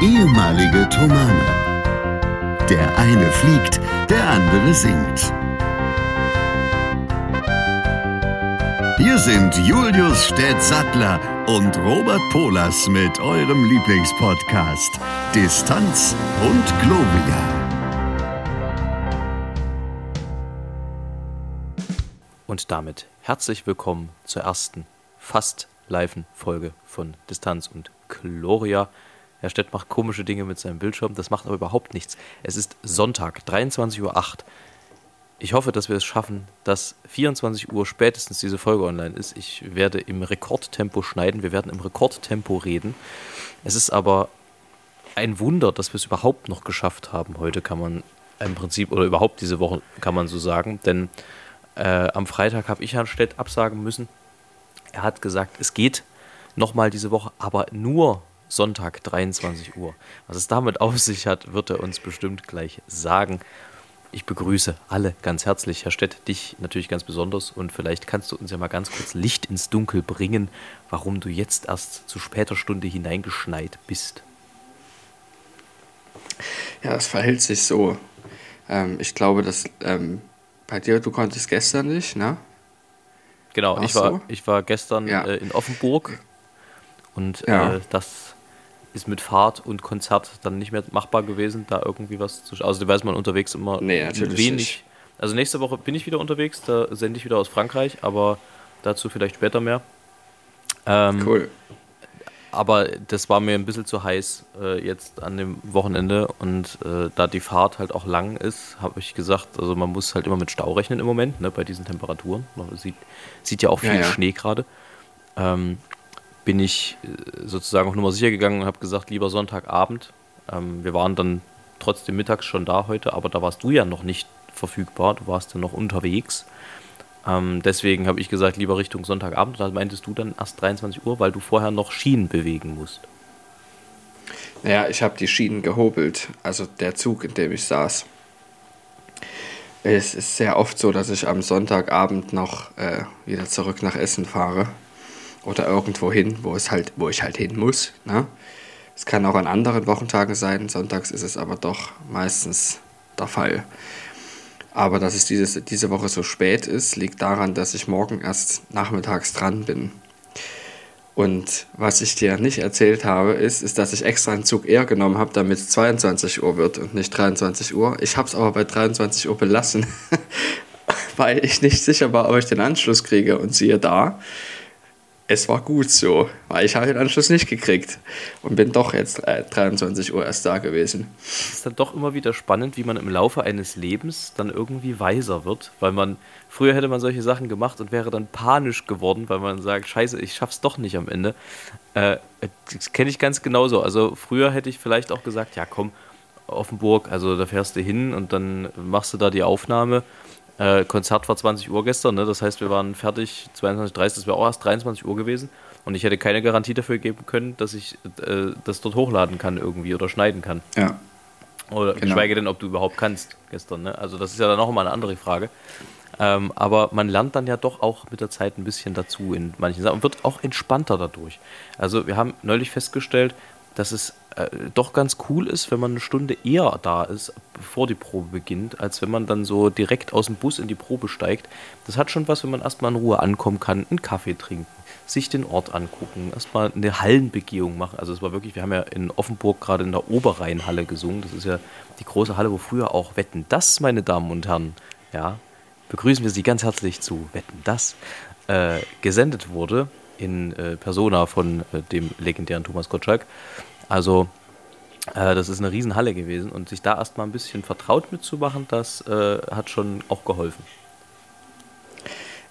ehemalige Tomane. Der eine fliegt, der andere singt. Hier sind Julius Städtsattler und Robert Polas mit eurem Lieblingspodcast Distanz und Globia. Und damit herzlich willkommen zur ersten fast live Folge von Distanz und Gloria. Herr Stett macht komische Dinge mit seinem Bildschirm, das macht aber überhaupt nichts. Es ist Sonntag, 23.08 Uhr. Ich hoffe, dass wir es schaffen, dass 24 Uhr spätestens diese Folge online ist. Ich werde im Rekordtempo schneiden, wir werden im Rekordtempo reden. Es ist aber ein Wunder, dass wir es überhaupt noch geschafft haben. Heute kann man im Prinzip, oder überhaupt diese Woche kann man so sagen, denn äh, am Freitag habe ich Herrn Stett absagen müssen. Er hat gesagt, es geht nochmal diese Woche, aber nur Sonntag 23 Uhr. Was es damit auf sich hat, wird er uns bestimmt gleich sagen. Ich begrüße alle ganz herzlich, Herr Stett, dich natürlich ganz besonders und vielleicht kannst du uns ja mal ganz kurz Licht ins Dunkel bringen, warum du jetzt erst zu später Stunde hineingeschneit bist. Ja, es verhält sich so. Ähm, ich glaube, dass ähm, bei dir, du konntest gestern nicht, ne? Genau, ich war, so? ich war gestern ja. äh, in Offenburg und ja. äh, das ist mit Fahrt und Konzert dann nicht mehr machbar gewesen, da irgendwie was zu Also da weiß man unterwegs immer nee, wenig. Nicht. Also nächste Woche bin ich wieder unterwegs, da sende ich wieder aus Frankreich, aber dazu vielleicht später mehr. Ähm, cool. Aber das war mir ein bisschen zu heiß äh, jetzt an dem Wochenende und äh, da die Fahrt halt auch lang ist, habe ich gesagt, also man muss halt immer mit Stau rechnen im Moment, ne, bei diesen Temperaturen. Man sieht, sieht ja auch viel ja, ja. Schnee gerade. Ähm, bin ich äh, sozusagen auch nochmal sicher gegangen und habe gesagt, lieber Sonntagabend. Ähm, wir waren dann trotzdem mittags schon da heute, aber da warst du ja noch nicht verfügbar, du warst ja noch unterwegs. Ähm, deswegen habe ich gesagt, lieber Richtung Sonntagabend. Da meintest du dann erst 23 Uhr, weil du vorher noch Schienen bewegen musst. Naja, ich habe die Schienen gehobelt, also der Zug, in dem ich saß. Es ist sehr oft so, dass ich am Sonntagabend noch äh, wieder zurück nach Essen fahre oder irgendwo hin, wo, es halt, wo ich halt hin muss. Ne? Es kann auch an anderen Wochentagen sein, sonntags ist es aber doch meistens der Fall. Aber dass es dieses, diese Woche so spät ist, liegt daran, dass ich morgen erst nachmittags dran bin. Und was ich dir nicht erzählt habe, ist, ist, dass ich extra einen Zug eher genommen habe, damit es 22 Uhr wird und nicht 23 Uhr. Ich habe es aber bei 23 Uhr belassen, weil ich nicht sicher war, ob ich den Anschluss kriege. Und siehe da, es war gut so, weil ich habe den Anschluss nicht gekriegt und bin doch jetzt äh, 23 Uhr erst da gewesen. Es ist dann doch immer wieder spannend, wie man im Laufe eines Lebens dann irgendwie weiser wird, weil man früher hätte man solche Sachen gemacht und wäre dann panisch geworden, weil man sagt, scheiße, ich schaff's doch nicht am Ende. Äh, das kenne ich ganz genauso. Also früher hätte ich vielleicht auch gesagt, ja komm, Offenburg, also da fährst du hin und dann machst du da die Aufnahme äh, Konzert war 20 Uhr gestern, ne? das heißt, wir waren fertig 22.30 das wäre auch erst 23 Uhr gewesen. Und ich hätte keine Garantie dafür geben können, dass ich äh, das dort hochladen kann irgendwie oder schneiden kann. Ja. Oder genau. geschweige denn, ob du überhaupt kannst gestern. Ne? Also das ist ja dann auch immer eine andere Frage. Ähm, aber man lernt dann ja doch auch mit der Zeit ein bisschen dazu in manchen Sachen und wird auch entspannter dadurch. Also wir haben neulich festgestellt, dass es äh, doch ganz cool ist, wenn man eine Stunde eher da ist, bevor die Probe beginnt, als wenn man dann so direkt aus dem Bus in die Probe steigt. Das hat schon was, wenn man erstmal in Ruhe ankommen kann, einen Kaffee trinken, sich den Ort angucken, erstmal eine Hallenbegehung machen. Also es war wirklich, wir haben ja in Offenburg gerade in der Oberrheinhalle gesungen. Das ist ja die große Halle, wo früher auch Wetten das, meine Damen und Herren, ja, begrüßen wir Sie ganz herzlich zu Wetten das, äh, gesendet wurde in äh, Persona von äh, dem legendären Thomas Gottschalk. Also äh, das ist eine Riesenhalle gewesen und sich da erstmal ein bisschen vertraut mitzumachen, das äh, hat schon auch geholfen.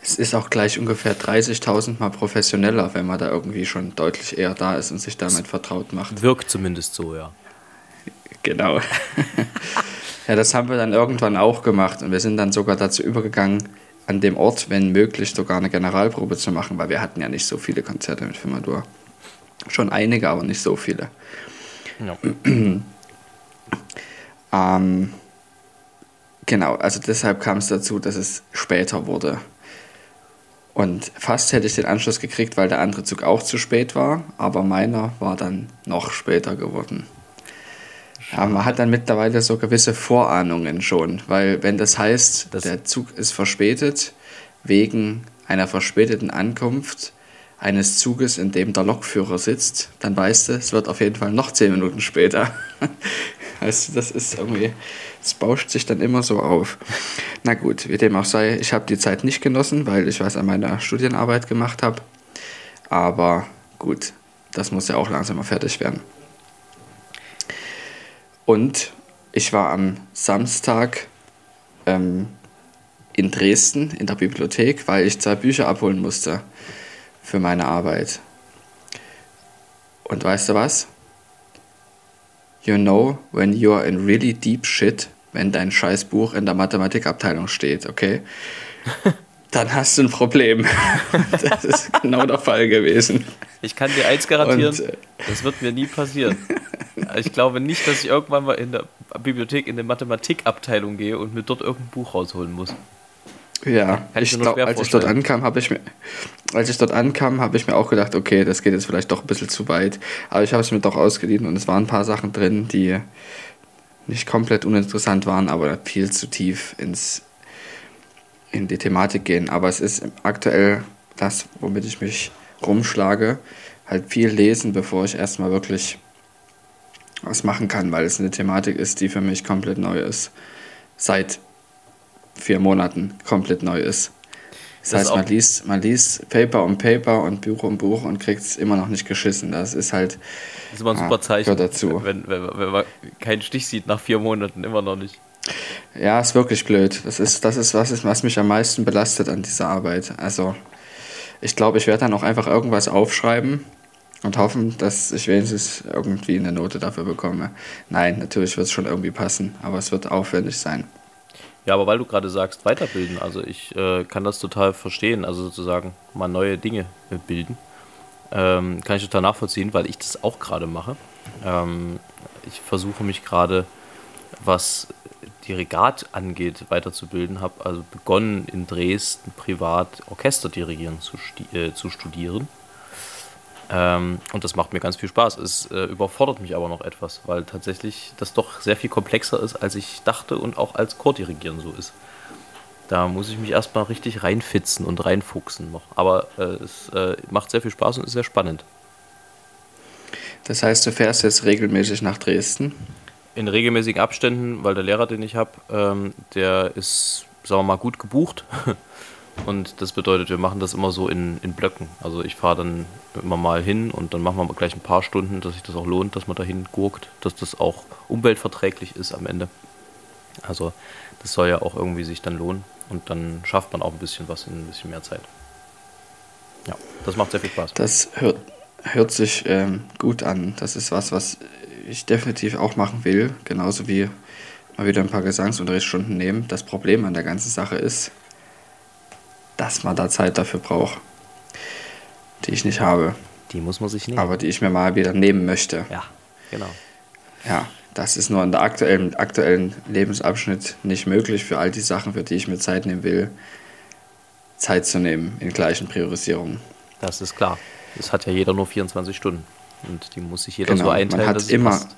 Es ist auch gleich ungefähr 30.000 Mal professioneller, wenn man da irgendwie schon deutlich eher da ist und sich damit vertraut macht. Wirkt zumindest so, ja. Genau. ja, das haben wir dann irgendwann auch gemacht und wir sind dann sogar dazu übergegangen, an dem Ort, wenn möglich, sogar eine Generalprobe zu machen, weil wir hatten ja nicht so viele Konzerte mit Firmadur. Schon einige, aber nicht so viele. Ja. ähm, genau, also deshalb kam es dazu, dass es später wurde. Und fast hätte ich den Anschluss gekriegt, weil der andere Zug auch zu spät war, aber meiner war dann noch später geworden. Ja, man hat dann mittlerweile so gewisse Vorahnungen schon, weil wenn das heißt, Das- der Zug ist verspätet wegen einer verspäteten Ankunft eines Zuges, in dem der Lokführer sitzt, dann weißt du, es wird auf jeden Fall noch zehn Minuten später. Weißt du, das ist irgendwie, es bauscht sich dann immer so auf. Na gut, wie dem auch sei, ich habe die Zeit nicht genossen, weil ich was an meiner Studienarbeit gemacht habe. Aber gut, das muss ja auch langsam mal fertig werden. Und ich war am Samstag ähm, in Dresden in der Bibliothek, weil ich zwei Bücher abholen musste für meine Arbeit. Und weißt du was? You know when you're in really deep shit, wenn dein scheiß Buch in der Mathematikabteilung steht, okay? Dann hast du ein Problem. Das ist genau der Fall gewesen. Ich kann dir eins garantieren, Und, äh, das wird mir nie passieren. Ich glaube nicht, dass ich irgendwann mal in der Bibliothek in die Mathematikabteilung gehe und mir dort irgendein Buch rausholen muss. Ja, Kann ich ich mir nur glaub, schwer als ich dort ankam, habe ich mir, als ich dort ankam, habe ich mir auch gedacht, okay, das geht jetzt vielleicht doch ein bisschen zu weit. Aber ich habe es mir doch ausgeliehen und es waren ein paar Sachen drin, die nicht komplett uninteressant waren, aber viel zu tief ins, in die Thematik gehen. Aber es ist aktuell das, womit ich mich rumschlage, halt viel lesen, bevor ich erstmal wirklich was machen kann, weil es eine Thematik ist, die für mich komplett neu ist. Seit vier Monaten komplett neu ist. Das, Das heißt, man liest, man liest Paper um Paper und Buch um Buch und kriegt es immer noch nicht geschissen. Das ist halt, Das ist immer ein Ah, super Zeichen. gehört dazu. Wenn, wenn, wenn man keinen Stich sieht nach vier Monaten, immer noch nicht. Ja, ist wirklich blöd. Das ist, das ist was, was mich am meisten belastet an dieser Arbeit. Also, ich glaube, ich werde dann auch einfach irgendwas aufschreiben und hoffen, dass ich wenigstens irgendwie eine Note dafür bekomme. Nein, natürlich wird es schon irgendwie passen, aber es wird aufwendig sein. Ja, aber weil du gerade sagst, weiterbilden, also ich äh, kann das total verstehen, also sozusagen mal neue Dinge äh, bilden. Ähm, kann ich total nachvollziehen, weil ich das auch gerade mache. Ähm, ich versuche mich gerade, was die Regat angeht, weiterzubilden. Habe also begonnen in Dresden privat Orchesterdirigieren zu, sti- äh, zu studieren. Ähm, und das macht mir ganz viel Spaß. Es äh, überfordert mich aber noch etwas, weil tatsächlich das doch sehr viel komplexer ist, als ich dachte und auch als Chordirigieren so ist. Da muss ich mich erstmal richtig reinfitzen und reinfuchsen noch. Aber äh, es äh, macht sehr viel Spaß und ist sehr spannend. Das heißt, du fährst jetzt regelmäßig nach Dresden. In regelmäßigen Abständen, weil der Lehrer, den ich habe, ähm, der ist, sagen wir mal, gut gebucht. Und das bedeutet, wir machen das immer so in, in Blöcken. Also ich fahre dann immer mal hin und dann machen wir gleich ein paar Stunden, dass sich das auch lohnt, dass man dahin gurkt, dass das auch umweltverträglich ist am Ende. Also das soll ja auch irgendwie sich dann lohnen und dann schafft man auch ein bisschen was in ein bisschen mehr Zeit. Ja, das macht sehr viel Spaß. Das hört, hört sich ähm, gut an. Das ist was, was ich definitiv auch machen will. Genauso wie mal wieder ein paar Gesangsunterrichtsstunden nehmen. Das Problem an der ganzen Sache ist, dass man da Zeit dafür braucht, die ich nicht habe, Die muss man sich nehmen. aber die ich mir mal wieder nehmen möchte. ja, genau. Ja, das ist nur in der aktuellen, aktuellen Lebensabschnitt nicht möglich für all die Sachen, für die ich mir Zeit nehmen will, Zeit zu nehmen in gleichen Priorisierungen. Das ist klar. Es hat ja jeder nur 24 Stunden. Und die muss sich jeder so Genau, einteilen, man hat immer, passt.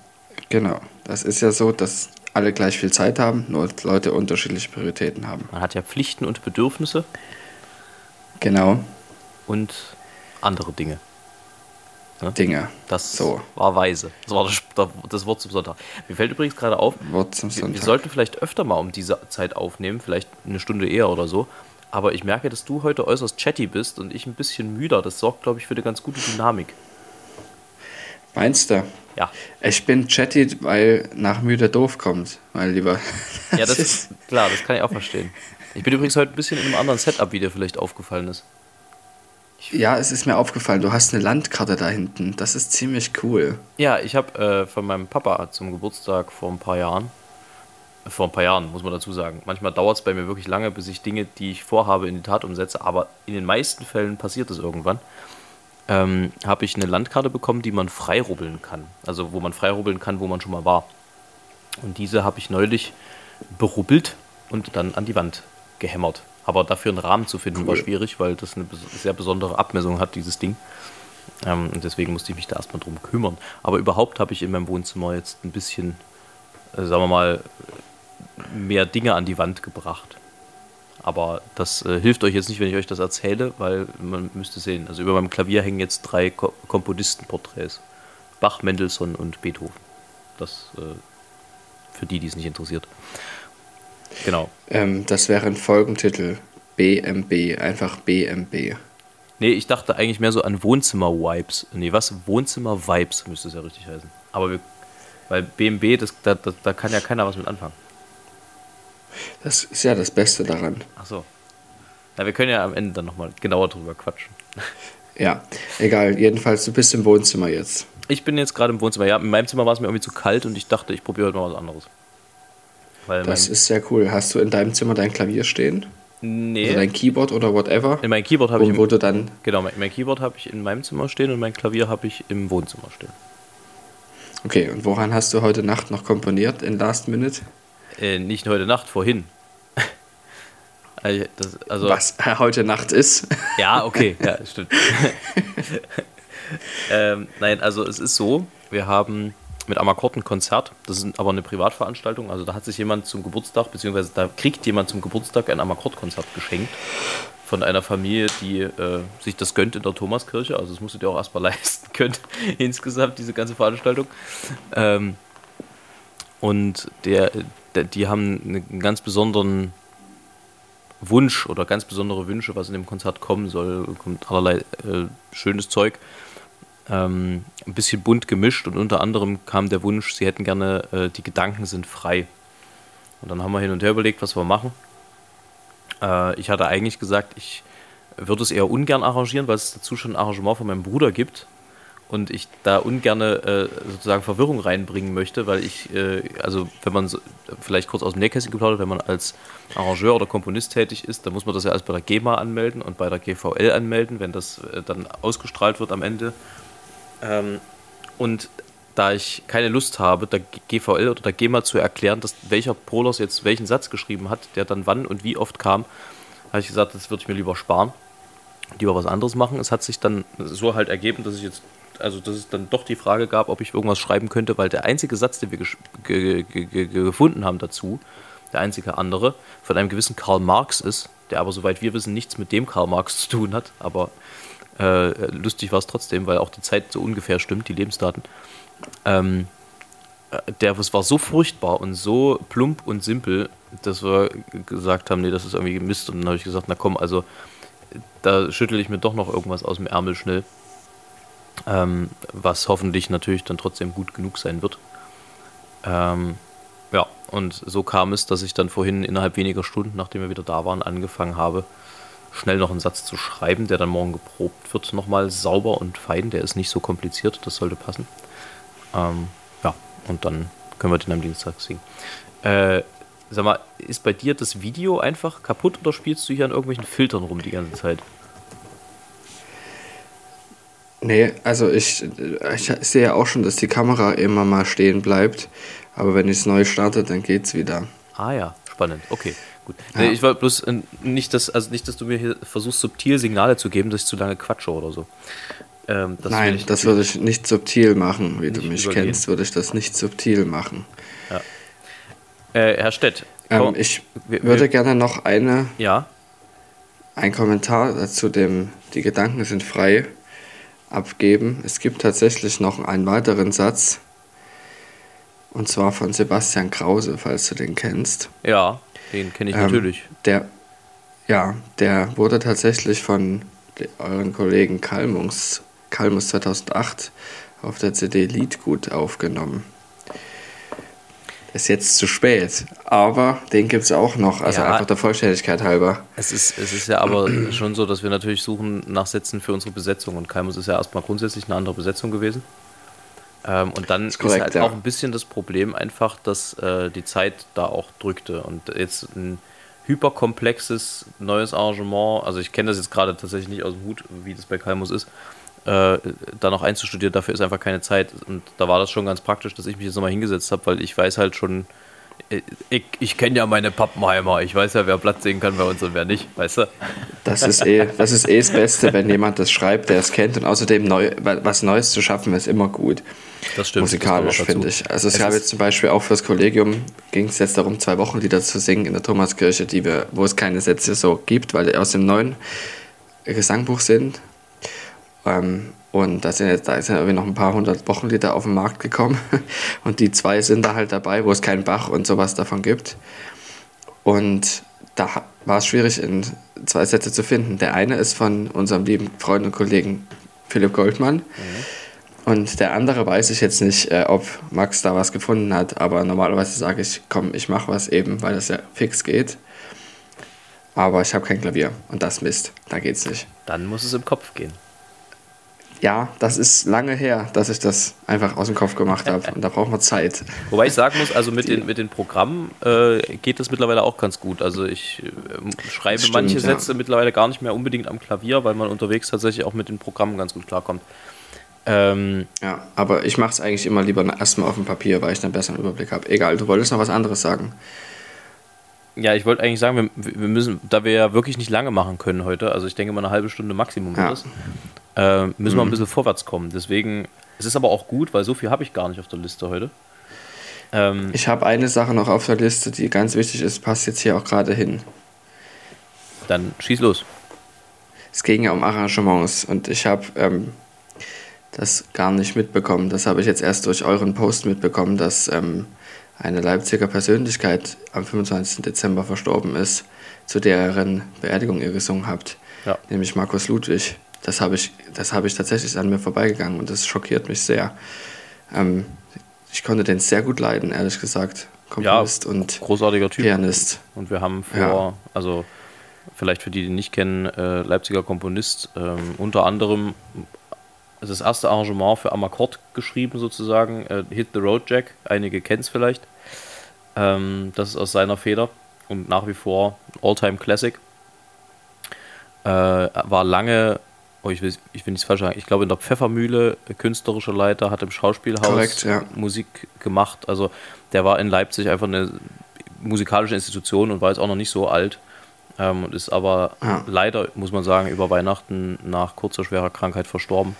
genau, das ist ja so, dass alle gleich viel Zeit haben, nur Leute unterschiedliche Prioritäten haben. Man hat ja Pflichten und Bedürfnisse Genau, und andere Dinge. Dinge. Das So. war weise. Das war das, das Wort zum Sonntag. Mir fällt übrigens gerade auf, Wort zum wir, wir Sonntag. sollten vielleicht öfter mal um diese Zeit aufnehmen, vielleicht eine Stunde eher oder so. Aber ich merke, dass du heute äußerst chatty bist und ich ein bisschen müder. Das sorgt, glaube ich, für eine ganz gute Dynamik. Meinst du? Ja, Ich bin chatty, weil nach müde doof kommt, mein Lieber. ja das ist klar, das kann ich auch verstehen. Ich bin übrigens heute ein bisschen in einem anderen Setup, wie dir vielleicht aufgefallen ist. Ja, es ist mir aufgefallen, du hast eine Landkarte da hinten. Das ist ziemlich cool. Ja, ich habe äh, von meinem Papa zum Geburtstag vor ein paar Jahren, äh, vor ein paar Jahren muss man dazu sagen, manchmal dauert es bei mir wirklich lange, bis ich Dinge, die ich vorhabe, in die Tat umsetze, aber in den meisten Fällen passiert es irgendwann, ähm, habe ich eine Landkarte bekommen, die man freirubbeln kann. Also wo man freirubbeln kann, wo man schon mal war. Und diese habe ich neulich berubbelt und dann an die Wand gehämmert. Aber dafür einen Rahmen zu finden war Cool. schwierig, weil das eine sehr besondere Abmessung hat, dieses Ding. Ähm, und deswegen musste ich mich da erstmal drum kümmern. Aber überhaupt habe ich in meinem Wohnzimmer jetzt ein bisschen äh, sagen wir mal, mehr Dinge an die Wand gebracht. Aber das äh, hilft euch jetzt nicht, wenn ich euch das erzähle, weil man müsste sehen. Also über meinem Klavier hängen jetzt drei Ko Komponistenporträts. Bach, Mendelssohn und Beethoven. Das äh, für die, die es nicht interessiert. Genau. Ähm, das wäre ein Folgentitel. BMB, einfach BMB. Nee, ich dachte eigentlich mehr so an Wohnzimmer-Vibes. Nee, was? Wohnzimmer-Vibes müsste es ja richtig heißen. Aber wir, weil BMB, das, da, da, da kann ja keiner was mit anfangen. Das ist ja das Beste daran. Ach so. Na, wir können ja am Ende dann nochmal genauer drüber quatschen. Ja, egal. Jedenfalls, du bist im Wohnzimmer jetzt. Ich bin jetzt gerade im Wohnzimmer. Ja, in meinem Zimmer war es mir irgendwie zu kalt und ich dachte, ich probiere heute mal was anderes. Weil das ist sehr cool. Hast du in deinem Zimmer dein Klavier stehen? Nee. Oder dein Keyboard oder whatever? In meinem Keyboard habe ich. Im, wo du dann genau, mein, mein Keyboard habe ich in meinem Zimmer stehen und mein Klavier habe ich im Wohnzimmer stehen. Okay, und woran hast du heute Nacht noch komponiert in Last Minute? Äh, nicht heute Nacht, vorhin. also, das, also, Was heute Nacht ist? Ja, okay, ja, stimmt. ähm, nein, also es ist so, wir haben mit Amakord ein Konzert. Das ist aber eine Privatveranstaltung. Also da hat sich jemand zum Geburtstag, beziehungsweise da kriegt jemand zum Geburtstag ein Amakord-Konzert geschenkt von einer Familie, die äh, sich das gönnt in der Thomaskirche. Also das musst du dir auch erstmal leisten können, insgesamt, diese ganze Veranstaltung. Ähm, und der, die haben einen ganz besonderen Wunsch oder ganz besondere Wünsche, was in dem Konzert kommen soll. Kommt allerlei äh, schönes Zeug ähm, ein bisschen bunt gemischt und unter anderem kam der Wunsch, sie hätten gerne, äh, die Gedanken sind frei. Und dann haben wir hin und her überlegt, was wir machen. Äh, ich hatte eigentlich gesagt, ich würde es eher ungern arrangieren, weil es dazu schon ein Arrangement von meinem Bruder gibt und ich da ungern äh, sozusagen Verwirrung reinbringen möchte, weil ich, äh, also wenn man so, vielleicht kurz aus dem Nähkästchen geplaudert, wenn man als Arrangeur oder Komponist tätig ist, dann muss man das ja alles bei der GEMA anmelden und bei der GVL anmelden, wenn das äh, dann ausgestrahlt wird am Ende ähm, und da ich keine Lust habe, der GVL oder der GEMA zu erklären, dass welcher Polos jetzt welchen Satz geschrieben hat, der dann wann und wie oft kam, habe ich gesagt, das würde ich mir lieber sparen, lieber was anderes machen. Es hat sich dann so halt ergeben, dass ich jetzt, also dass es dann doch die Frage gab, ob ich irgendwas schreiben könnte, weil der einzige Satz, den wir gefunden haben dazu, der einzige andere, von einem gewissen Karl Marx ist, der aber soweit wir wissen nichts mit dem Karl Marx zu tun hat, aber äh, lustig war es trotzdem, weil auch die Zeit so ungefähr stimmt, die Lebensdaten. Ähm, äh, der das war so furchtbar und so plump und simpel, dass wir gesagt haben, nee, das ist irgendwie Mist. Und dann habe ich gesagt, na komm, also da schüttel ich mir doch noch irgendwas aus dem Ärmel schnell. Ähm, was hoffentlich natürlich dann trotzdem gut genug sein wird. Ähm, ja, und so kam es, dass ich dann vorhin innerhalb weniger Stunden, nachdem wir wieder da waren, angefangen habe, schnell noch einen Satz zu schreiben, der dann morgen geprobt wird, nochmal sauber und fein. Der ist nicht so kompliziert, das sollte passen. Ähm, ja, und dann können wir den am Dienstag singen. Äh, sag mal, ist bei dir das Video einfach kaputt oder spielst du hier an irgendwelchen Filtern rum die ganze Zeit? Nee, also ich, ich sehe ja auch schon, dass die Kamera immer mal stehen bleibt. Aber wenn ich es neu starte, dann geht's wieder. Ah ja, spannend. Okay. Gut. Ja. Nee, ich wollte bloß äh, nicht, dass, also nicht, dass du mir hier versuchst, subtil Signale zu geben, dass ich zu lange quatsche oder so. Ähm, das Nein, das würde ich nicht subtil machen. Wie du mich übergehen. kennst, würde ich das nicht subtil machen. Ja. Äh, Herr Stett. Ähm, ich wir, würde wir, gerne noch eine. Ja. Ein Kommentar zu dem, die Gedanken sind frei, abgeben. Es gibt tatsächlich noch einen weiteren Satz. Und zwar von Sebastian Krause, falls du den kennst. Ja. Den kenne ich ähm, natürlich. Der, ja, der wurde tatsächlich von euren Kollegen Kalmus, Kalmus 2008 auf der CD Liedgut aufgenommen. Ist jetzt zu spät, aber den gibt es auch noch, also ja, einfach der Vollständigkeit halber. Es ist, es ist ja aber schon so, dass wir natürlich suchen nach Sätzen für unsere Besetzung und Kalmus ist ja erstmal grundsätzlich eine andere Besetzung gewesen. Ähm, und dann ist, korrekt, ist halt ja. auch ein bisschen das Problem einfach, dass äh, die Zeit da auch drückte. Und jetzt ein hyperkomplexes neues Arrangement, also ich kenne das jetzt gerade tatsächlich nicht aus dem Hut, wie das bei Kalmus ist, äh, da noch einzustudieren, dafür ist einfach keine Zeit. Und da war das schon ganz praktisch, dass ich mich jetzt nochmal hingesetzt habe, weil ich weiß halt schon ich, ich kenne ja meine Pappenheimer. Ich weiß ja, wer Platz singen kann bei uns und wer nicht, weißt du? Das ist eh das, ist eh das Beste, wenn jemand das schreibt, der es kennt. Und außerdem neu, was Neues zu schaffen, ist immer gut. Das stimmt. Musikalisch, finde ich. Also es, gab jetzt zum Beispiel auch fürs Kollegium, ging es jetzt darum, zwei Wochenlieder zu singen in der Thomaskirche, die wir, wo es keine Sätze so gibt, weil die aus dem neuen Gesangbuch sind. Ähm, und da sind jetzt da sind irgendwie noch ein paar hundert Wochenlieder auf den Markt gekommen. Und die zwei sind da halt dabei, wo es keinen Bach und sowas davon gibt. Und da war es schwierig, in zwei Sätze zu finden. Der eine ist von unserem lieben Freund und Kollegen Philipp Goldmann. Mhm. Und der andere weiß ich jetzt nicht, äh, ob Max da was gefunden hat, aber normalerweise sage ich, komm, ich mache was eben, weil das ja fix geht. Aber ich habe kein Klavier und das Mist, da geht's nicht. Dann muss es im Kopf gehen ja, das ist lange her, dass ich das einfach aus dem Kopf gemacht habe. Und da braucht man Zeit. Wobei ich sagen muss, also mit den, mit den Programmen äh, geht das mittlerweile auch ganz gut. Also ich äh, schreibe stimmt, manche Sätze mittlerweile gar nicht mehr unbedingt am Klavier, weil man unterwegs tatsächlich auch mit den Programmen ganz gut klarkommt. Ähm, ja, aber ich mache es eigentlich immer lieber erstmal auf dem Papier, weil ich dann besser einen Überblick habe. Egal, du wolltest noch was anderes sagen. Ja, ich wollte eigentlich sagen, wir, wir, müssen, da wir ja wirklich nicht lange machen können heute, also ich denke mal eine halbe Stunde Maximum ja. ist, äh, müssen mhm. wir ein mhm. bisschen vorwärts kommen. Deswegen, es ist aber auch gut, weil so viel habe ich gar nicht auf der Liste heute. Ähm, ich habe eine Sache noch auf der Liste, die ganz wichtig ist, passt jetzt hier auch gerade hin. Dann schieß los. Es ging ja um Arrangements und ich habe ähm, das gar nicht mitbekommen. Das habe ich jetzt erst durch euren Post mitbekommen, dass ähm, eine Leipziger Persönlichkeit am 25. Dezember verstorben ist, zu deren Beerdigung ihr gesungen habt, ja. nämlich Markus Ludwig das habe ich, das habe ich tatsächlich an mir vorbeigegangen und das schockiert mich sehr. Ähm, ich konnte den sehr gut leiden, ehrlich gesagt. Komponist ja, und großartiger Typ. Pianist. Und wir haben vor, ja. also vielleicht für die, die nicht kennen, äh, Leipziger Komponist, ähm, unter anderem das erste Arrangement für Amakord geschrieben sozusagen, äh, Hit the Road Jack, einige kennen es vielleicht. Ähm, das ist aus seiner Feder und nach wie vor All-Time Classic. Äh, war lange oh, ich will, ich will nichts falsch sagen, ich glaube in der Pfeffermühle künstlerischer Leiter, hat im Schauspielhaus Korrekt, ja. Musik gemacht. Also der war in Leipzig einfach eine musikalische Institution und war jetzt auch noch nicht so alt. Ähm, und ist aber ja. leider, muss man sagen, über Weihnachten nach kurzer schwerer Krankheit verstorben.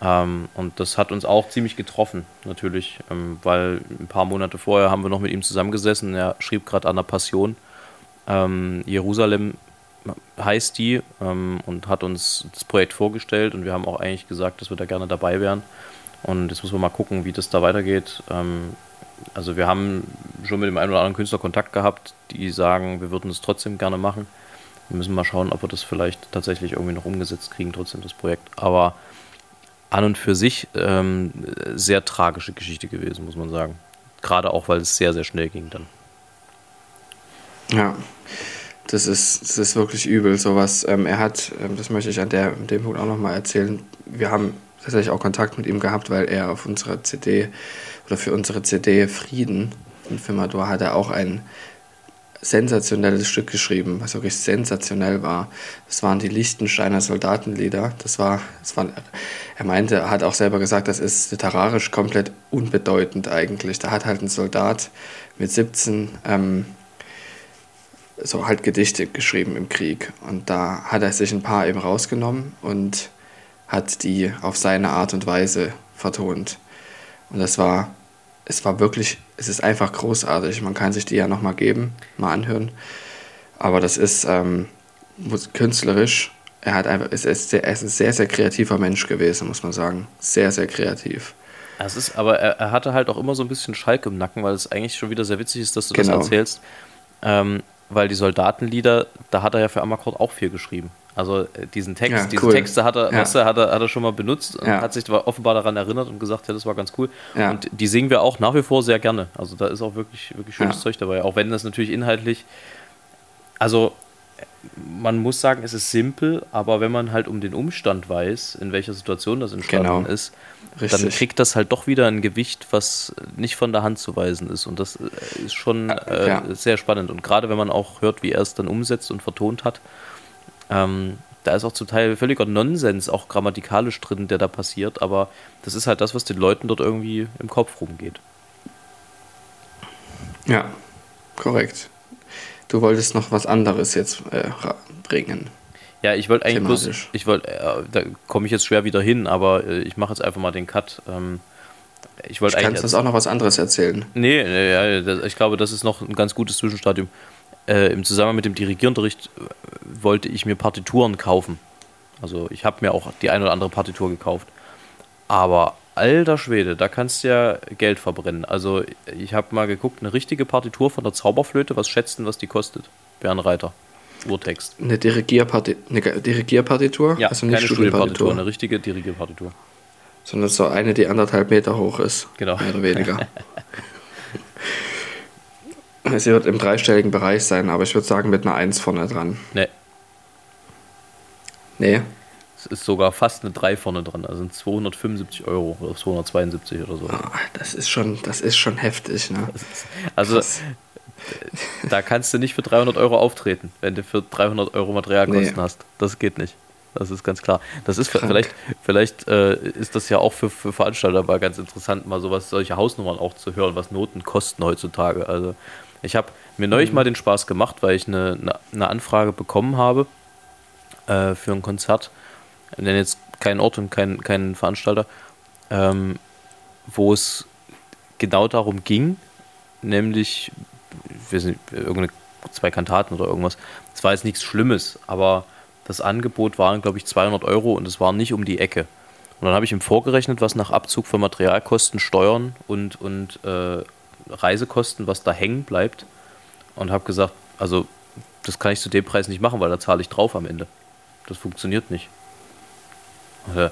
Ähm, und das hat uns auch ziemlich getroffen, natürlich, ähm, weil ein paar Monate vorher haben wir noch mit ihm zusammengesessen. Er schrieb gerade an der Passion. Ähm, Jerusalem heißt die ähm, und hat uns das Projekt vorgestellt und wir haben auch eigentlich gesagt, dass wir da gerne dabei wären. Und jetzt müssen wir mal gucken, wie das da weitergeht. Ähm, also wir haben schon mit dem einen oder anderen Künstler Kontakt gehabt, die sagen, wir würden es trotzdem gerne machen. Wir müssen mal schauen, ob wir das vielleicht tatsächlich irgendwie noch umgesetzt kriegen, trotzdem das Projekt. Aber an und für sich ähm, sehr tragische Geschichte gewesen, muss man sagen. Gerade auch, weil es sehr, sehr schnell ging dann. Ja das ist, das ist wirklich übel, sowas. Ähm, er hat, ähm, das möchte ich an, der, dem Punkt auch nochmal erzählen, wir haben tatsächlich auch Kontakt mit ihm gehabt, weil er auf unserer CD oder für unsere CD Frieden von Firmador hat er auch ein sensationelles Stück geschrieben, was wirklich sensationell war. Das waren die Lichtensteiner Soldatenlieder. Das war, das war, er meinte, er hat auch selber gesagt, das ist literarisch komplett unbedeutend eigentlich. Da hat halt ein Soldat mit 17 ähm, so halt Gedichte geschrieben im Krieg. Und da hat er sich ein paar eben rausgenommen und hat die auf seine Art und Weise vertont. Und das war, es war wirklich, es ist einfach großartig. Man kann sich die ja nochmal geben, mal anhören. Aber das ist ähm, künstlerisch, er hat einfach, es ist, er ist ein sehr, sehr kreativer Mensch gewesen, muss man sagen. Sehr, sehr kreativ. Es ist, aber er, er, hatte halt auch immer so ein bisschen Schalk im Nacken, weil es eigentlich schon wieder sehr witzig ist, dass du genau. das erzählst. Ähm, weil die Soldatenlieder, da hat er ja für Amakord auch viel geschrieben. Also äh, diesen Text, ja, diese Texte hat er, ja. weißt du, hat, er, hat er schon mal benutzt und ja. hat sich offenbar daran erinnert und gesagt, ja, das war ganz cool. Und die singen wir auch nach wie vor sehr gerne. Also da ist auch wirklich, wirklich schönes Zeug dabei. Auch wenn das natürlich inhaltlich, also man muss sagen, es ist simpel, aber wenn man halt um den Umstand weiß, in welcher Situation das entstanden genau. ist, Richtig. dann kriegt das halt doch wieder ein Gewicht, was nicht von der Hand zu weisen ist. Und das äh, ist schon äh, ja. sehr spannend. Und gerade wenn man auch hört, wie er es dann umsetzt und vertont hat, ähm, da ist auch zum Teil völliger Nonsens, auch grammatikalisch drin, der da passiert. Aber das ist halt das, was den Leuten dort irgendwie im Kopf rumgeht. Ja, korrekt. Du wolltest noch was anderes jetzt äh, bringen. Ja, ich wollte eigentlich bloß, ich wollte, äh, da komme ich jetzt schwer wieder hin, aber äh, ich mache jetzt einfach mal den Cut. Ähm, ich wollte eigentlich. Kannst du auch noch was anderes erzählen? Nee, nee ja, ich glaube, das ist noch ein ganz gutes Zwischenstadium. Äh, Im Zusammenhang mit dem Dirigierunterricht äh, wollte ich mir Partituren kaufen. Also ich habe mir auch die ein oder andere Partitur gekauft. Aber alter Schwede, da kannst du ja Geld verbrennen. Also ich habe mal geguckt, eine richtige Partitur von der Zauberflöte, was schätzen, was die kostet? Bernreiter. Urtext. Eine, Dirigierparti eine Dirigierpartitur? Ja, also nicht keine Studienpartitur, eine richtige Dirigierpartitur. Sondern so eine, die anderthalb Meter hoch ist. Genau. Mehr oder weniger. Sie wird im dreistelligen Bereich sein, aber ich würde sagen mit einer 1 vorne dran. Nee. Nee. Es ist sogar fast eine 3 vorne dran, also sind 275 Euro oder 272 oder so. Ah, das ist schon, das ist schon heftig, ne? Ist, also Krass. da kannst du nicht für 300 Euro auftreten, wenn du für 300 Euro Materialkosten nee. hast. Das geht nicht. Das ist ganz klar. Das ist Krank. vielleicht, vielleicht äh, ist das ja auch für, für Veranstalter aber ganz interessant, mal sowas, solche Hausnummern auch zu hören, was Noten kosten heutzutage. Also ich habe mir neulich mhm. mal den Spaß gemacht, weil ich eine, eine, eine Anfrage bekommen habe äh, für ein Konzert ich nenne jetzt keinen Ort und keinen kein Veranstalter, ähm, wo es genau darum ging, nämlich, ich weiß nicht, irgendeine zwei Kantaten oder irgendwas. Es war jetzt nichts Schlimmes, aber das Angebot waren, glaube ich, 200 Euro und es war nicht um die Ecke. Und dann habe ich ihm vorgerechnet, was nach Abzug von Materialkosten, Steuern und, und äh, Reisekosten, was da hängen bleibt. Und habe gesagt, also das kann ich zu dem Preis nicht machen, weil da zahle ich drauf am Ende. Das funktioniert nicht. Äh,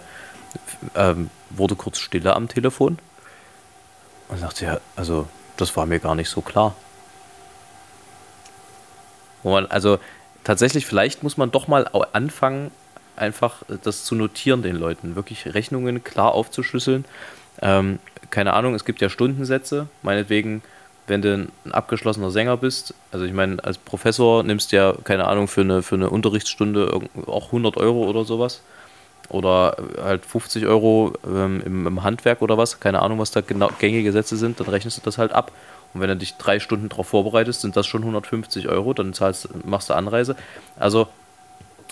ähm, wurde kurz stille am Telefon und sagte, ja, also das war mir gar nicht so klar. Wo man, also tatsächlich, vielleicht muss man doch mal anfangen, einfach das zu notieren den Leuten, wirklich Rechnungen klar aufzuschlüsseln. Ähm, keine Ahnung, es gibt ja Stundensätze, meinetwegen, wenn du ein abgeschlossener Sänger bist, also ich meine, als Professor nimmst du ja, keine Ahnung, für eine, für eine Unterrichtsstunde auch 100 Euro oder sowas oder halt 50 Euro ähm, im, im, Handwerk oder was, keine Ahnung, was da genau gängige Sätze sind, dann rechnest du das halt ab. Und wenn du dich drei Stunden darauf vorbereitest, sind das schon 150 Euro, dann zahlst, machst du Anreise. Also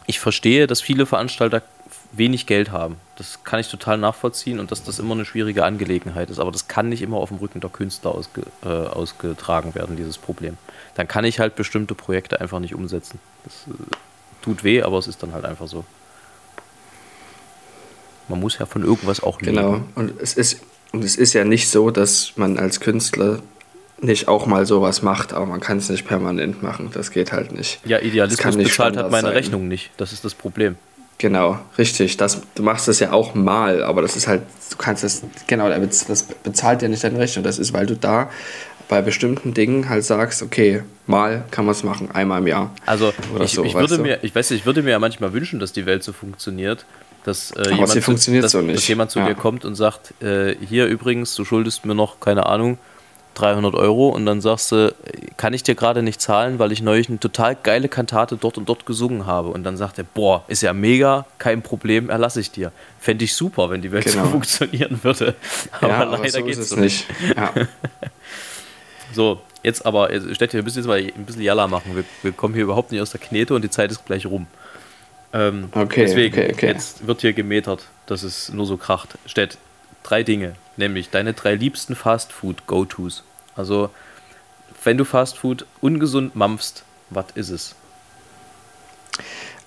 ich verstehe, dass viele Veranstalter wenig Geld haben. Das kann ich total nachvollziehen und dass das immer eine schwierige Angelegenheit ist. Aber das kann nicht immer auf dem Rücken der Künstler ausge, äh, ausgetragen werden, dieses Problem. Dann kann ich halt bestimmte Projekte einfach nicht umsetzen. Das äh, tut weh, aber es ist dann halt einfach so. Man muss ja von irgendwas auch leben. Genau. Und es ist, und es ist ja nicht so, dass man als Künstler nicht auch mal sowas macht, aber man kann es nicht permanent machen. Das geht halt nicht. Ja, Idealismus bezahlt hat meine sein. Rechnung nicht. Das ist das Problem. Genau, richtig. Das, du machst das ja auch mal, aber das ist halt, du kannst das, genau, das bezahlt ja nicht deine Rechnung. Das ist, weil du da bei bestimmten Dingen halt sagst, okay, mal kann man es machen, einmal im Jahr. Also ich, so, ich würde mir, ich weiß, ich würde mir ja manchmal wünschen, dass die Welt so funktioniert, dass, äh, jemand, zu, dass, so dass, jemand zu ja. dir kommt und sagt, äh, hier übrigens, du schuldest mir noch, keine Ahnung, 300 Euro und dann sagst du, kann ich dir gerade nicht zahlen, weil ich neulich eine total geile Kantate dort und dort gesungen habe. Und dann sagt er, boah, ist ja mega, kein Problem, erlasse ich dir. Fände ich super, wenn die Welt genau. so funktionieren würde. Aber ja, leider so geht es so nicht. Ja. so, jetzt aber, Städte, wir müssen jetzt mal ein bisschen Jalla machen. Wir, wir kommen hier überhaupt nicht aus der Knete und die Zeit ist gleich rum. Ähm, okay, deswegen, okay, okay. jetzt wird hier gemetert, dass es nur so kracht. Steht drei Dinge, nämlich deine drei liebsten Fastfood-Go-Tos. Also, wenn du Fastfood ungesund mampfst, was ist es?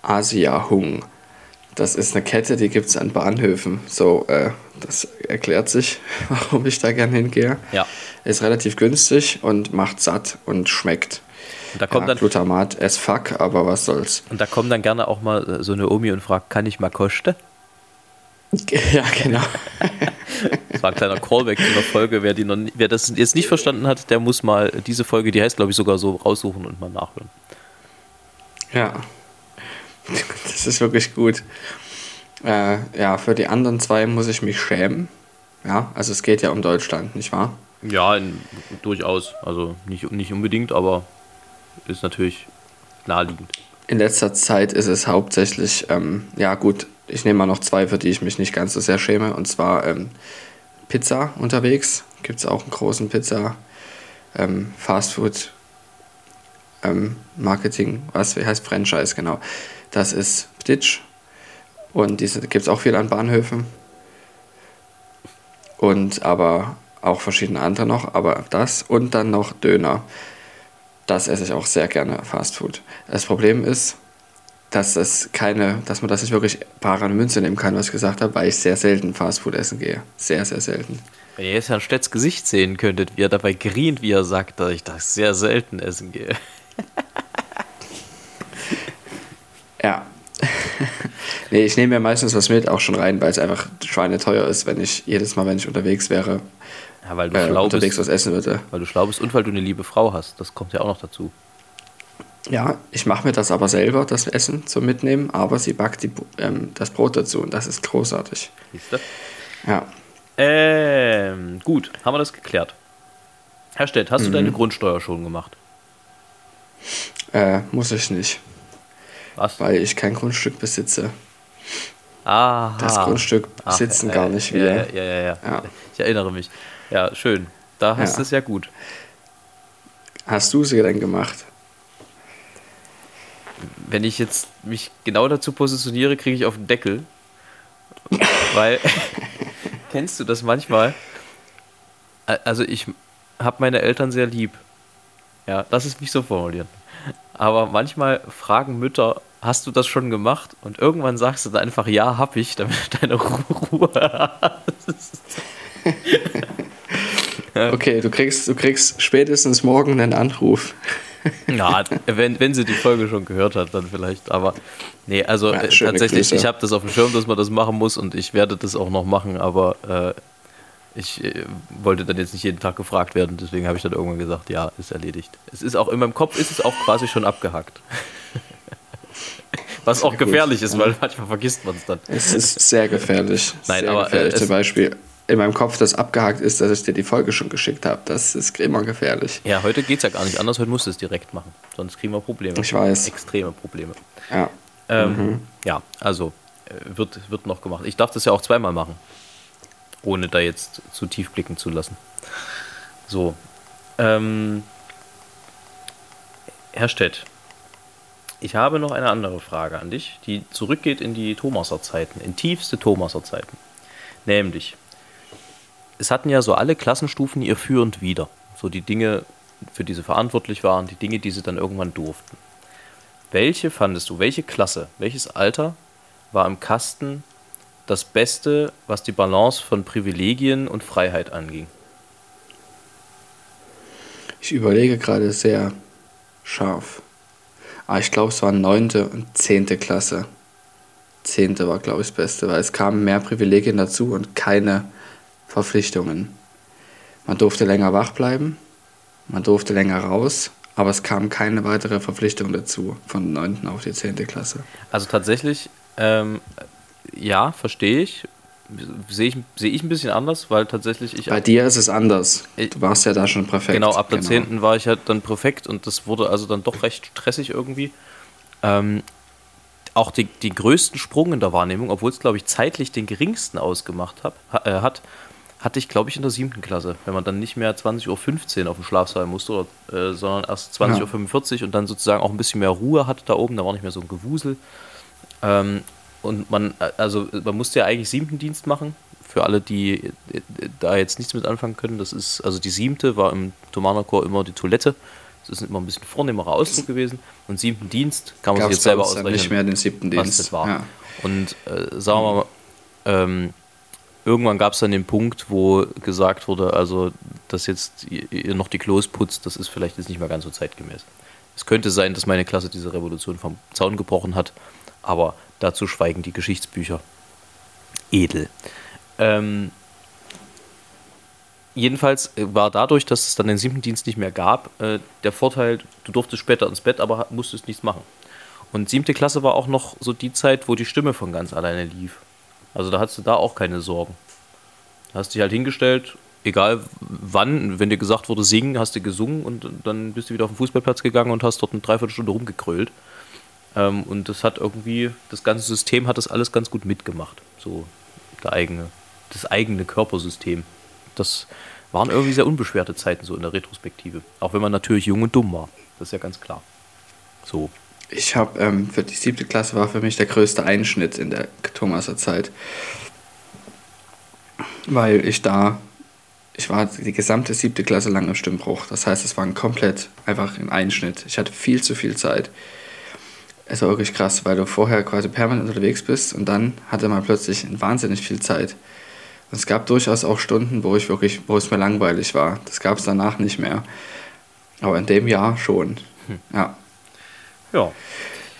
Asia Hung. Das ist eine Kette, die gibt es an Bahnhöfen. So, äh, das erklärt sich, warum ich da gerne hingehe. Ja. Ist relativ günstig und macht satt und schmeckt. Und da kommt ja, dann, Glutamat as fuck, aber was soll's. Und da kommt dann gerne auch mal so eine Omi und fragt, kann ich mal kosten? Ja, genau. das war ein kleiner Callback zu einer Folge. Wer, die noch, wer das jetzt nicht verstanden hat, der muss mal diese Folge, die heißt, glaube ich, sogar so raussuchen und mal nachhören. Ja, das ist wirklich gut. Äh, ja, für die anderen zwei muss ich mich schämen. Ja, also es geht ja um Deutschland, nicht wahr? Ja, in, durchaus. Also nicht, nicht unbedingt, aber ist natürlich naheliegend. In letzter Zeit ist es hauptsächlich, ähm, ja gut, ich nehme mal noch zwei, für die ich mich nicht ganz so sehr schäme. Und zwar ähm, Pizza unterwegs. Gibt es auch einen großen Pizza ähm, Fastfood ähm, Marketing, was heißt Franchise, genau. Das ist Ptitsch. Und diese gibt es auch viel an Bahnhöfen. Und aber auch verschiedene andere noch, aber das und dann noch Döner. Das esse ich auch sehr gerne Fast Food. Das Problem ist, dass das keine, dass man das nicht wirklich bare Münze nehmen kann, was ich gesagt habe, weil ich sehr selten Fast Food essen gehe. Sehr, sehr selten. Wenn ihr jetzt Herrn Stetts Gesicht sehen könntet, wie er dabei grient, wie er sagt, dass ich das sehr selten essen gehe. ja. nee, ich nehme mir meistens was mit, auch schon rein, weil es einfach schweineteuer ist, wenn ich jedes Mal, wenn ich unterwegs wäre, ja, weil du äh, schlau unterwegs bist, was essen würde. Weil du schlau bist und weil du eine liebe Frau hast. Das kommt ja auch noch dazu. Ja, ich mache mir das aber selber, das Essen zum Mitnehmen, aber sie backt die, ähm, das Brot dazu und das ist großartig. Siehst du? Ja. Ähm, gut, haben wir das geklärt. Herr Stett, hast du Mhm. deine Grundsteuer schon gemacht? Äh, muss ich nicht, Was? weil ich kein Grundstück besitze. Aha. Das Grundstück Ach, besitzen äh, gar nicht wir. Ja, ja, ja, ja. Ja. Ich erinnere mich. Ja, schön. Da hast Ja. du es ja gut. Hast du sie denn gemacht? Wenn ich jetzt mich genau dazu positioniere, kriege ich auf den Deckel. Weil, kennst du das manchmal? Also ich habe meine Eltern sehr lieb. Ja, lass es mich so formulieren. Aber manchmal fragen Mütter, hast du das schon gemacht? Und irgendwann sagst du dann einfach, ja, hab ich, damit du deine Ru- Ruhe hast. Okay, du kriegst, du kriegst spätestens morgen einen Anruf. Ja, wenn, wenn sie die Folge schon gehört hat, dann vielleicht. Aber nee, also Ja, äh, tatsächlich, Grüße. ich habe das auf dem Schirm, dass man das machen muss und ich werde das auch noch machen, aber äh, ich äh, wollte dann jetzt nicht jeden Tag gefragt werden, deswegen habe ich dann irgendwann gesagt, ja, ist erledigt. Es ist auch in meinem Kopf ist es auch quasi schon abgehackt. Was auch gut. gefährlich ist, weil manchmal vergisst man es dann. Es ist sehr gefährlich. Nein, sehr aber, äh, gefährlich. es- Zum Beispiel in meinem Kopf, das abgehakt ist, dass ich dir die Folge schon geschickt habe. Das ist immer gefährlich. Ja, heute geht es ja gar nicht anders, heute musst du es direkt machen. Sonst kriegen wir Probleme. Ich weiß. Extreme Probleme. Ja. Ähm, Ja, also äh, wird, wird noch gemacht. Ich darf das ja auch zweimal machen, ohne da jetzt zu tief blicken zu lassen. So. Ähm, Herr Stett, ich habe noch eine andere Frage an dich, die zurückgeht in die Thomaser Zeiten, in tiefste Thomaser Zeiten. Nämlich, es hatten ja so alle Klassenstufen ihr Für und Wider. So die Dinge, für die sie verantwortlich waren, die Dinge, die sie dann irgendwann durften. Welche fandest du, welche Klasse, welches Alter war im Kasten das Beste, was die Balance von Privilegien und Freiheit anging? Ich überlege gerade sehr scharf. Aber ich glaube, es waren neunte und zehnte Klasse. Zehnte war, glaube ich, das Beste, weil es kamen mehr Privilegien dazu und keine Verpflichtungen. Man durfte länger wach bleiben, man durfte länger raus, aber es kam keine weitere Verpflichtung dazu von neunten auf die zehnte Klasse. Also tatsächlich, ähm, ja, verstehe ich. Sehe ich, sehe ich ein bisschen anders, weil tatsächlich ich Bei dir ist es anders. Du warst ja da schon Präfekt. Genau, ab der 10. war ich halt dann Präfekt und das wurde also dann doch recht stressig irgendwie. Ähm, auch die, die größten Sprung in der Wahrnehmung, obwohl es, glaube ich, zeitlich den geringsten ausgemacht hab, ha, äh, hat, hatte ich, glaube ich, in der siebten Klasse, wenn man dann nicht mehr 20.15 Uhr auf dem Schlafsaal musste, oder, äh, sondern erst 20.45 Uhr und dann sozusagen auch ein bisschen mehr Ruhe hatte da oben, da war nicht mehr so ein Gewusel. Ähm, und man, äh, also man musste ja eigentlich siebten Dienst machen. Für alle, die äh, da jetzt nichts mit anfangen können, das ist, also die siebte war im Thomanerchor immer die Toilette. Das ist immer ein bisschen vornehmerer Ausdruck gewesen. Und siebten Dienst kann man Gab sich jetzt selber ausrechnen nicht mehr den siebten was Dienst. war. Ja. Und äh, sagen wir mal, ähm, irgendwann gab es dann den Punkt, wo gesagt wurde, also, dass jetzt ihr, noch die Klos putzt, das ist vielleicht jetzt nicht mehr ganz so zeitgemäß. Es könnte sein, dass meine Klasse diese Revolution vom Zaun gebrochen hat, aber dazu schweigen die Geschichtsbücher. Edel. Ähm, jedenfalls äh, war dadurch, dass es dann den siebten Dienst nicht mehr gab, äh, der Vorteil, du durftest später ins Bett, aber musstest nichts machen. Und siebte Klasse war auch noch so die Zeit, wo die Stimme von ganz alleine lief. Also da hattest du da auch keine Sorgen. Hast dich halt hingestellt, egal wann, wenn dir gesagt wurde, singen, hast du gesungen und dann bist du wieder auf den Fußballplatz gegangen und hast dort eine Dreiviertelstunde rumgekrölt. Ähm, und das hat irgendwie, das ganze System hat das alles ganz gut mitgemacht. So der eigene, das eigene Körpersystem. Das waren irgendwie sehr unbeschwerte Zeiten so in der Retrospektive. Auch wenn man natürlich jung und dumm war. Das ist ja ganz klar. So. Ich habe ähm, für die siebte Klasse war für mich der größte Einschnitt in der Thomaser Zeit. Weil ich da, ich war die gesamte siebte Klasse lang im Stimmbruch. Das heißt, es war ein komplett einfach ein Einschnitt. Ich hatte viel zu viel Zeit. Es war wirklich krass, weil du vorher quasi permanent unterwegs bist und dann hatte man plötzlich wahnsinnig viel Zeit. Und es gab durchaus auch Stunden, wo ich wirklich, wo es mir langweilig war. Das gab es danach nicht mehr. Aber in dem Jahr schon. Hm. Ja. Ja.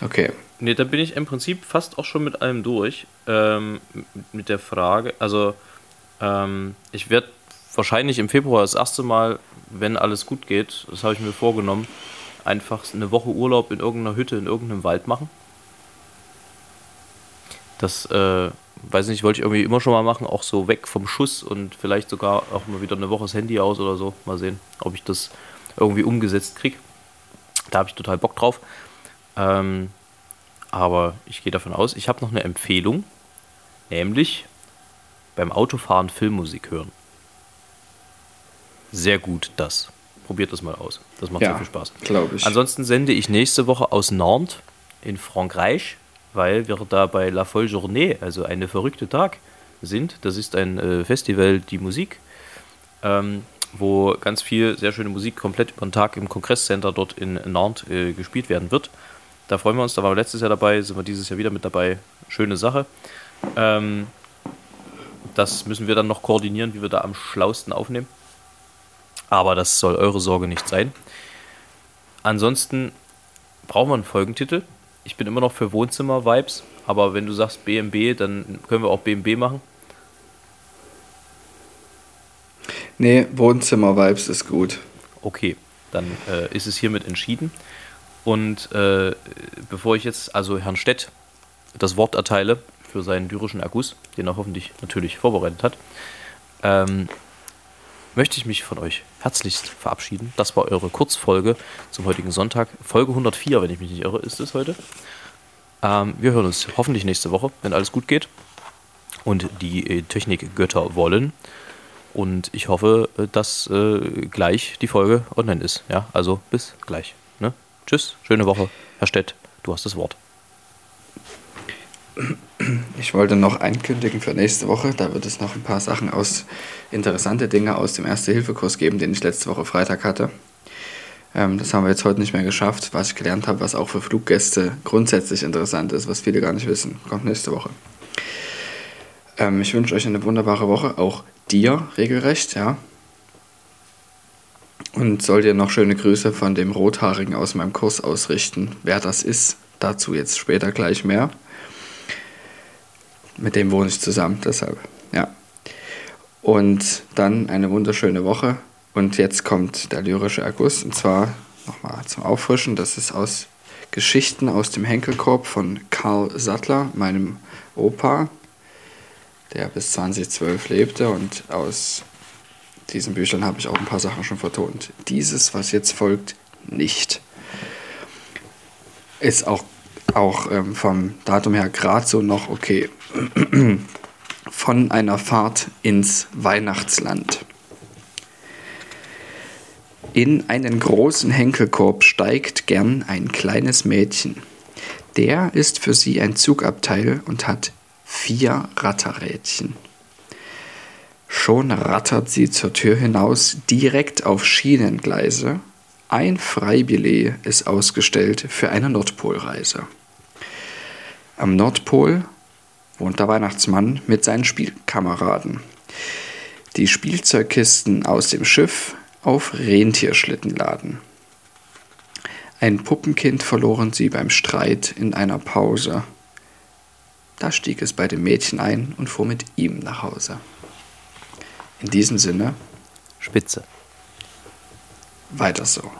Okay. Ne, da bin ich im Prinzip fast auch schon mit allem durch. Ähm, mit der Frage, also ähm, ich werde wahrscheinlich im Februar das erste Mal, wenn alles gut geht, das habe ich mir vorgenommen, einfach eine Woche Urlaub in irgendeiner Hütte in irgendeinem Wald machen. Das, äh, weiß nicht, wollte ich irgendwie immer schon mal machen, auch so weg vom Schuss und vielleicht sogar auch mal wieder eine Woche das Handy aus oder so. Mal sehen, ob ich das irgendwie umgesetzt kriege. Da habe ich total Bock drauf. Ähm, aber ich gehe davon aus, ich habe noch eine Empfehlung, nämlich beim Autofahren Filmmusik hören. Sehr gut das. Probiert das mal aus. Das macht Ja, sehr viel Spaß. glaube ich. Ansonsten sende ich nächste Woche aus Nantes in Frankreich, weil wir da bei La Folle Journée, also eine verrückte Tag, sind. Das ist ein äh, Festival, die Musik, ähm, wo ganz viel sehr schöne Musik komplett über den Tag im Kongresscenter dort in Nantes äh, gespielt werden wird. Da freuen wir uns, da waren wir letztes Jahr dabei, sind wir dieses Jahr wieder mit dabei. Schöne Sache. Ähm, das müssen wir dann noch koordinieren, wie wir da am schlausten aufnehmen. Aber das soll eure Sorge nicht sein. Ansonsten brauchen wir einen Folgentitel. Ich bin immer noch für Wohnzimmer-Vibes, aber wenn du sagst BMB, dann können wir auch BMB machen. Nee, Wohnzimmer-Vibes ist gut. Okay, dann äh, ist es hiermit entschieden. Und äh, bevor ich jetzt also Herrn Stett das Wort erteile für seinen lyrischen Erguss, den er hoffentlich natürlich vorbereitet hat, ähm, möchte ich mich von euch herzlichst verabschieden. Das war eure Kurzfolge zum heutigen Sonntag. Folge 104, wenn ich mich nicht irre, ist es heute. Ähm, wir hören uns hoffentlich nächste Woche, wenn alles gut geht und die äh, Technikgötter wollen. Und ich hoffe, äh, dass äh, gleich die Folge online ist. Ja, also bis gleich. Tschüss, schöne Woche. Herr Stett, du hast das Wort. Ich wollte noch einkündigen für nächste Woche. Da wird es noch ein paar Sachen aus, interessante Dinge aus dem Erste-Hilfe-Kurs geben, den ich letzte Woche Freitag hatte. Ähm, das haben wir jetzt heute nicht mehr geschafft. Was ich gelernt habe, was auch für Fluggäste grundsätzlich interessant ist, was viele gar nicht wissen, kommt nächste Woche. Ähm, ich wünsche euch eine wunderbare Woche, auch dir regelrecht, ja. Und soll dir noch schöne Grüße von dem Rothaarigen aus meinem Kurs ausrichten. Wer das ist, dazu jetzt später gleich mehr. Mit dem wohne ich zusammen, deshalb, ja. Und dann eine wunderschöne Woche. Und jetzt kommt der lyrische Erguss. Und zwar nochmal zum Auffrischen. Das ist aus Geschichten aus dem Henkelkorb von Karl Sattler, meinem Opa, der bis 2012 lebte. Und aus diesen Büchern habe ich auch ein paar Sachen schon vertont. Dieses, was jetzt folgt, nicht. Ist auch, auch ähm, vom Datum her gerade so noch okay. Von einer Fahrt ins Weihnachtsland. In einen großen Henkelkorb steigt gern ein kleines Mädchen. Der ist für sie ein Zugabteil und hat vier Ratterrädchen. Schon rattert sie zur Tür hinaus direkt auf Schienengleise. Ein Freibillet ist ausgestellt für eine Nordpolreise. Am Nordpol wohnt der Weihnachtsmann mit seinen Spielkameraden. Die Spielzeugkisten aus dem Schiff auf Rentierschlitten laden. Ein Puppenkind verloren sie beim Streit in einer Pause. Da stieg es bei dem Mädchen ein und fuhr mit ihm nach Hause. In diesem Sinne, Spitze. weiter so.